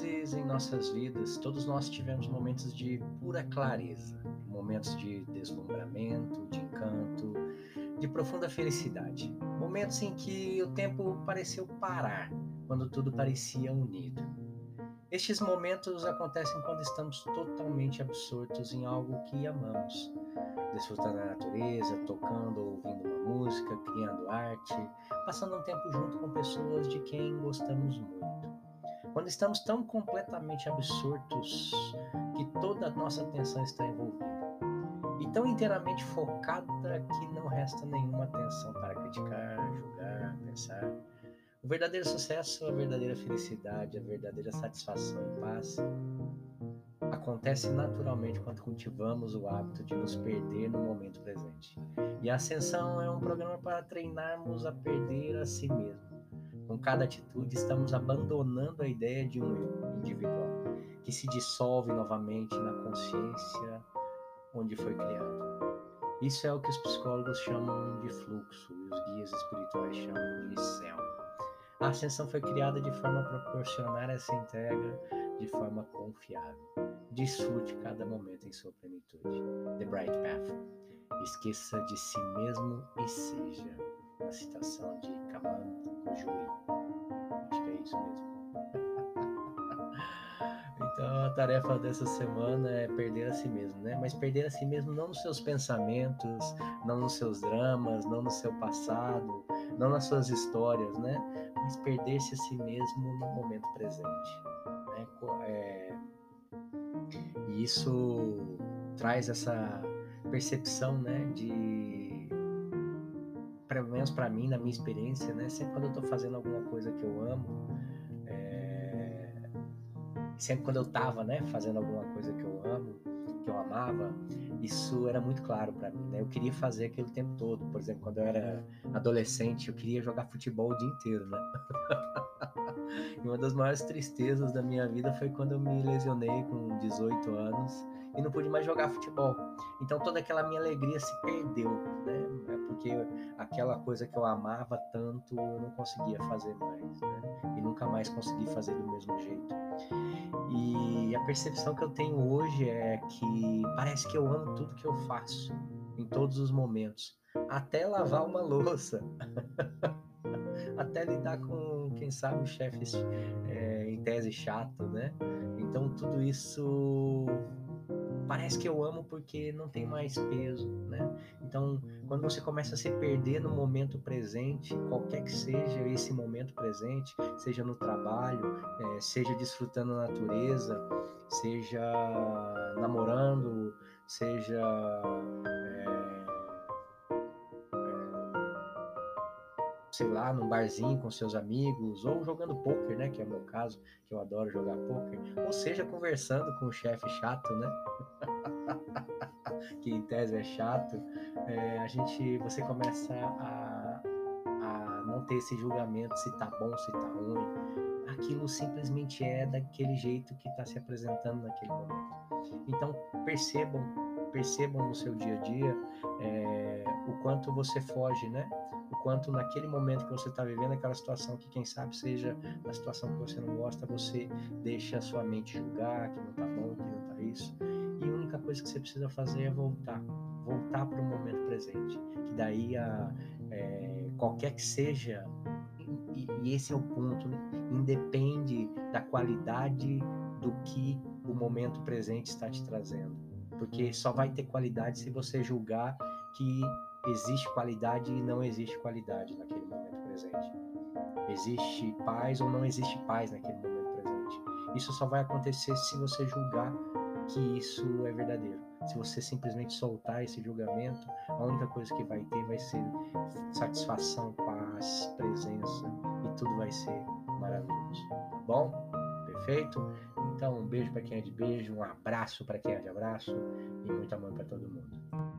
Vezes em nossas vidas, todos nós tivemos momentos de pura clareza, momentos de deslumbramento, de encanto, de profunda felicidade. Momentos em que o tempo pareceu parar, quando tudo parecia unido. Estes momentos acontecem quando estamos totalmente absortos em algo que amamos, desfrutando da natureza, tocando ou ouvindo uma música, criando arte, passando um tempo junto com pessoas de quem gostamos muito. Quando estamos tão completamente absortos que toda a nossa atenção está envolvida e tão inteiramente focada que não resta nenhuma atenção para criticar, julgar, pensar o verdadeiro sucesso, a verdadeira felicidade, a verdadeira satisfação e paz acontece naturalmente quando cultivamos o hábito de nos perder no momento presente. E a Ascensão é um programa para treinarmos a perder a si mesmo. Com cada atitude, estamos abandonando a ideia de um individual que se dissolve novamente na consciência onde foi criado. Isso é o que os psicólogos chamam de fluxo e os guias espirituais chamam de céu. A ascensão foi criada de forma a proporcionar essa entrega de forma confiável. Desfrute cada momento em sua plenitude. The Bright Path. Esqueça de si mesmo e seja. Uma citação de Kaman Kujui. Acho que é isso mesmo. Então a tarefa dessa semana é perder a si mesmo, né? Mas perder a si mesmo não nos seus pensamentos, não nos seus dramas, não no seu passado, não nas suas histórias, né? Mas perder-se a si mesmo no momento presente. Né? É... E isso traz essa percepção, né? De pelo menos para mim, na minha experiência, né? Sempre quando eu estou fazendo alguma coisa que eu amo, é... sempre quando eu estava, né? Fazendo alguma coisa que eu amo, que eu amava, isso era muito claro para mim, né? Eu queria fazer aquilo o tempo todo. Por exemplo, quando eu era adolescente, eu queria jogar futebol o dia inteiro, né? e uma das maiores tristezas da minha vida foi quando eu me lesionei com 18 anos e não pude mais jogar futebol. Então toda aquela minha alegria se perdeu, porque aquela coisa que eu amava tanto eu não conseguia fazer mais, né? E nunca mais consegui fazer do mesmo jeito. E a percepção que eu tenho hoje é que parece que eu amo tudo que eu faço, em todos os momentos, até lavar uma louça, até lidar com, quem sabe, chefes é, em tese chato, né? Então tudo isso parece que eu amo porque não tem mais peso, né? Então, quando você começa a se perder no momento presente, qualquer que seja esse momento presente, seja no trabalho, é, seja desfrutando a natureza, seja namorando, seja sei lá, num barzinho com seus amigos, ou jogando poker, né, que é o meu caso, que eu adoro jogar poker, ou seja, conversando com o chefe chato, né? que em tese é chato, é, a gente, você começa a, a não ter esse julgamento se tá bom, se tá ruim. Aquilo simplesmente é daquele jeito que está se apresentando naquele momento. Então percebam, percebam no seu dia a dia é, o quanto você foge, né? o quanto naquele momento que você está vivendo aquela situação que quem sabe seja a situação que você não gosta, você deixa a sua mente julgar que não tá bom, que não tá isso. E a única coisa que você precisa fazer é voltar, voltar para o momento presente. Que daí a, é, qualquer que seja, e, e esse é o ponto, né? independe da qualidade do que o momento presente está te trazendo. Porque só vai ter qualidade se você julgar que existe qualidade e não existe qualidade naquele momento presente. Existe paz ou não existe paz naquele momento presente. Isso só vai acontecer se você julgar que isso é verdadeiro. Se você simplesmente soltar esse julgamento, a única coisa que vai ter vai ser satisfação, paz, presença e tudo vai ser maravilhoso. bom? Perfeito? Então, um beijo para quem é de beijo, um abraço para quem é de abraço e muito amor para todo mundo.